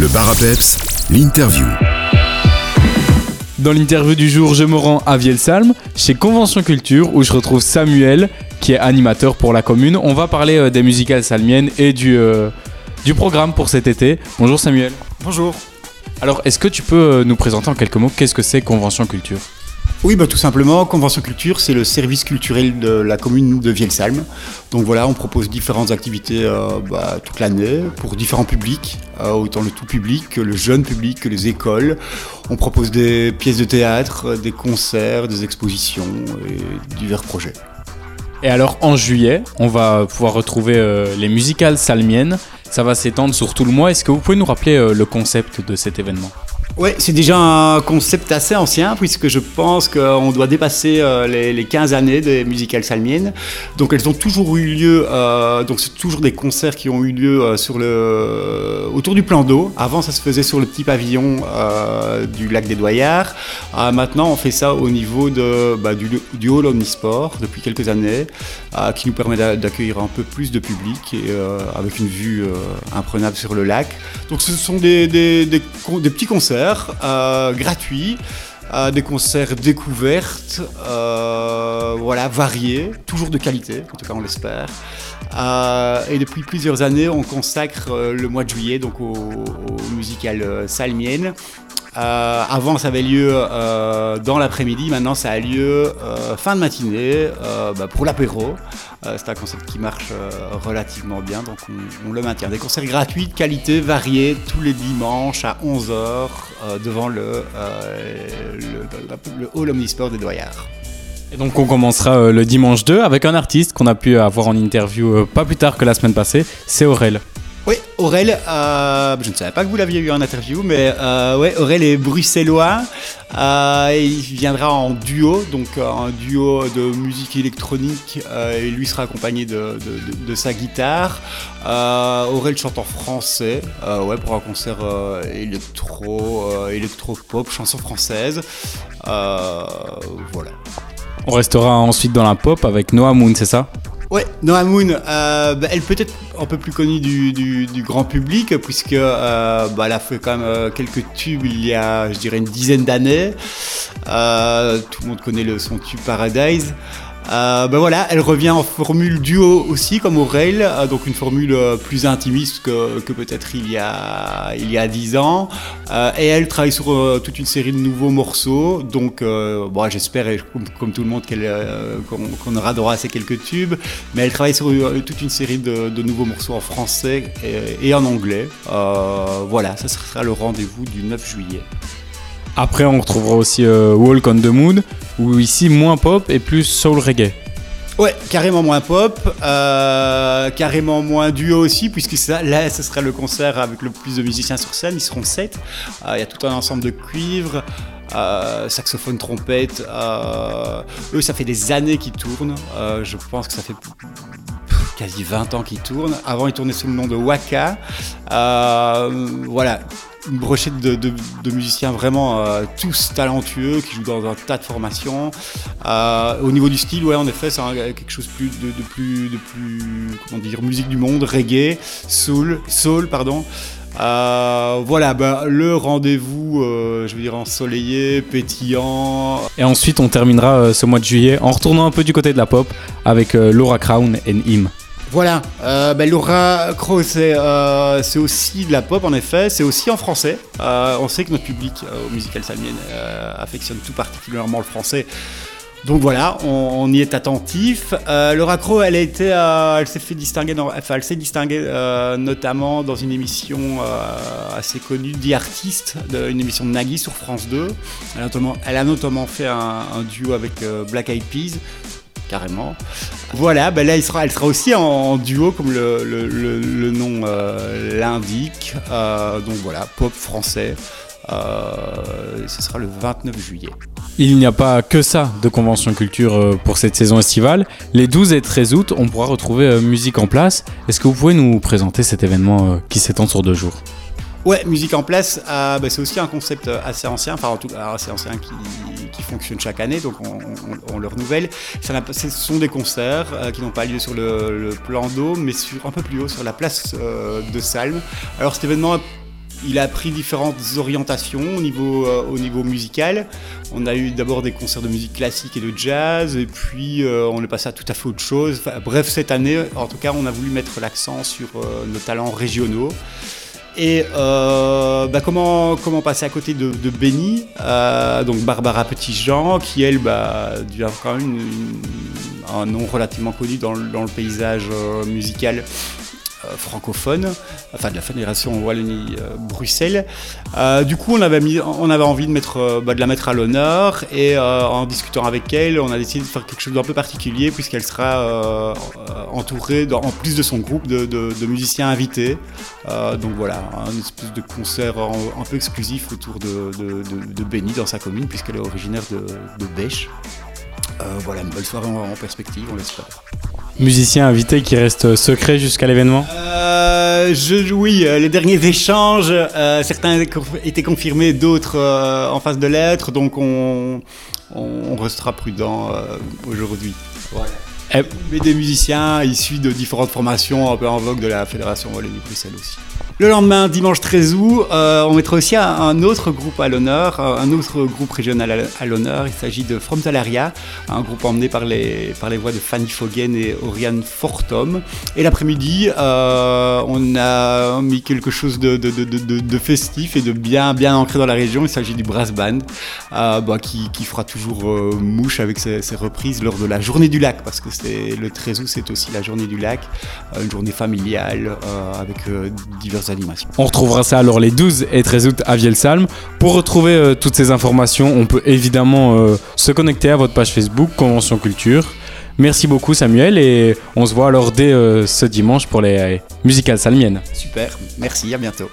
Le bar l'interview. Dans l'interview du jour, je me rends à Vielsalm, chez Convention Culture, où je retrouve Samuel, qui est animateur pour la commune. On va parler euh, des musicales salmiennes et du, euh, du programme pour cet été. Bonjour Samuel. Bonjour. Alors, est-ce que tu peux euh, nous présenter en quelques mots qu'est-ce que c'est Convention Culture? Oui, bah, tout simplement, Convention Culture, c'est le service culturel de la commune de Vielsalm. Donc voilà, on propose différentes activités euh, bah, toute l'année pour différents publics, euh, autant le tout public le jeune public, que les écoles. On propose des pièces de théâtre, euh, des concerts, des expositions et divers projets. Et alors, en juillet, on va pouvoir retrouver les musicales salmiennes. Ça va s'étendre sur tout le mois. Est-ce que vous pouvez nous rappeler le concept de cet événement? Ouais, c'est déjà un concept assez ancien puisque je pense qu'on doit dépasser euh, les, les 15 années des musicales salmiennes. Donc elles ont toujours eu lieu, euh, donc c'est toujours des concerts qui ont eu lieu euh, sur le, autour du plan d'eau. Avant ça se faisait sur le petit pavillon du lac des Doyards. Euh, maintenant on fait ça au niveau de, bah, du, hall Omnisport depuis quelques années qui nous permet d'a- d'accueillir un peu plus de public et avec une vue imprenable sur le lac. Donc ce sont des, des petits concerts euh, gratuits, euh, des concerts découvertes, euh, voilà, variés, toujours de qualité, en tout cas on l'espère. Euh, et depuis plusieurs années, on consacre euh, le mois de juillet donc au, musical euh, salmienne. Euh, avant, ça avait lieu euh, dans l'après-midi. Maintenant, ça a lieu euh, fin de matinée euh, bah, pour l'apéro. Euh, c'est un concept qui marche euh, relativement bien, donc on, le maintient. Des concerts gratuits, de qualité, variés, tous les dimanches à 11h euh, devant le, le, le hall Omnisport des Doyards. Et donc, on commencera le dimanche 2 avec un artiste qu'on a pu avoir en interview pas plus tard que la semaine passée. C'est Aurel. Oui, Aurel, euh, je ne savais pas que vous l'aviez eu en interview, mais euh, ouais, Aurel est bruxellois. Euh, il viendra en duo, donc un duo de musique électronique, et lui sera accompagné de, sa guitare. Aurel chante en français, ouais, pour un concert électro, électro-pop, chanson française. Voilà. On restera ensuite dans la pop avec Noah Moon, c'est ça? Ouais, Noah Moon, euh, bah, elle peut être un peu plus connue du, grand public, puisque euh, bah, elle a fait quand même euh, quelques tubes il y a, je dirais, une dizaine d'années. Euh, tout le monde connaît le, son tube Paradise. Euh, bah voilà, elle revient en formule duo aussi, comme Aurel, euh, donc une formule euh, plus intimiste que, peut-être il y a il y a dix ans. Et elle travaille sur toute une série de nouveaux morceaux, donc bon, j'espère, comme, tout le monde, qu'elle, qu'on, qu'on aura droit à ces quelques tubes. Mais elle travaille sur toute une série de, nouveaux morceaux en français et, et en anglais. Voilà, ça sera le rendez-vous du 9 juillet. Après, on retrouvera aussi euh, Walk on the Moon, où ici, moins pop et plus soul reggae. Ouais, carrément moins pop, euh, carrément moins duo aussi, puisque ça, là, ce sera le concert avec le plus de musiciens sur scène, ils seront sept. Euh, Il y a tout un ensemble de cuivres, saxophone, trompette. eux, ça fait des années qu'ils tournent. Je pense que ça fait quasi 20 ans qu'ils tournent. Avant, ils tournaient sous le nom de Waka. Voilà. Une brochette de, musiciens vraiment euh, tous talentueux qui jouent dans un tas de formations. Euh, au niveau du style, ouais, en effet, c'est quelque chose plus de, plus, de plus, comment dire, musique du monde, reggae, soul, soul, pardon. Euh, voilà, bah, le rendez-vous, je veux dire, ensoleillé, pétillant. Et ensuite, on terminera ce mois de juillet en retournant un peu du côté de la pop avec Laura Crown et Him. Voilà, euh, bah, Laura Crow, c'est euh, c'est aussi de la pop en effet, c'est aussi en français. Euh, on sait que notre public euh, au musical salmienne affectionne tout particulièrement le français. Donc voilà, on, y est attentif. Laura Crow, elle elle s'est elle distinguée notamment dans une émission assez connue, The Artist, une émission de Nagui sur France 2. Elle a notamment, fait un, duo avec Black Eyed Peas, carrément. Voilà, ben là, sera, elle sera aussi en, en duo, comme le, le- le- le nom euh, l'indique. Euh, donc voilà, pop français. Euh, ce sera le 29 juillet. Il n'y a pas que ça de convention culture pour cette saison estivale. Les 12 et 13 août, on pourra retrouver Musique en place. Est-ce que vous pouvez nous présenter cet événement qui s'étend sur deux jours? Ouais, musique en place, euh, bah, c'est aussi un concept assez ancien, enfin en tout cas assez ancien qui, fonctionne chaque année, donc on, le renouvelle. Ce sont des concerts euh, qui n'ont pas lieu sur le, plan d'eau, mais un peu plus haut, sur la place euh, de Salm. Alors cet événement il a pris différentes orientations au niveau, euh, au niveau musical. On a eu d'abord des concerts de musique classique et de jazz, et puis euh, on est passé à tout à fait autre chose. Bref, cette année, en tout cas, on a voulu mettre l'accent sur euh, nos talents régionaux. Et euh, bah, comment, passer à côté de, Benny, euh, donc Barbara Petitjean, qui elle bah, a quand même un nom relativement connu dans, le- paysage euh, musical francophone, enfin de la Fédération Wallonie-Bruxelles. Euh, du coup, on avait, envie de, mettre, euh, bah, de la mettre à l'honneur et euh, en discutant avec elle, on a décidé de faire quelque chose d'un peu particulier puisqu'elle sera euh, euh, entourée, en plus de son groupe, de, musiciens invités. Euh, donc voilà, un espèce de concert un peu exclusif autour de, de, Benny dans sa commune puisqu'elle est originaire de, Bèche. Euh, voilà, une belle soirée en perspective, on l'espère. Musicien invité qui reste secret jusqu'à l'événement? Euh, je, oui, euh, les derniers échanges, euh, certains étaient conf- étaient confirmés, d'autres euh, en face de lettres, donc on, restera prudent euh, aujourd'hui. Voilà. Eh. Mais des musiciens issus de différentes formations un peu en vogue de la Fédération Wallonie-Bruxelles aussi. Le lendemain, dimanche 13 août, euh, on mettra aussi un, autre groupe à l'honneur, un autre groupe régional à, l'honneur. Il s'agit de From Talaria, un groupe emmené par les, par les voix de Fanny Foggen et Oriane Fortom. Et l'après-midi, euh, on a mis quelque chose de, festif et de bien, bien ancré dans la région. Il s'agit du Brass Band, euh, bah, qui, fera toujours mouche avec ses, ses reprises lors de la journée du lac, parce que le 13 août, c'est aussi la journée du lac, une journée familiale avec euh, animations. On retrouvera ça alors les 12 et 13 août à Vielsalm. Pour retrouver euh, toutes ces informations, on peut évidemment euh, se connecter à votre page Facebook Convention Culture. Merci beaucoup Samuel et on se voit alors dès euh, ce dimanche pour les euh, musicales salmiennes. Super, merci, à bientôt.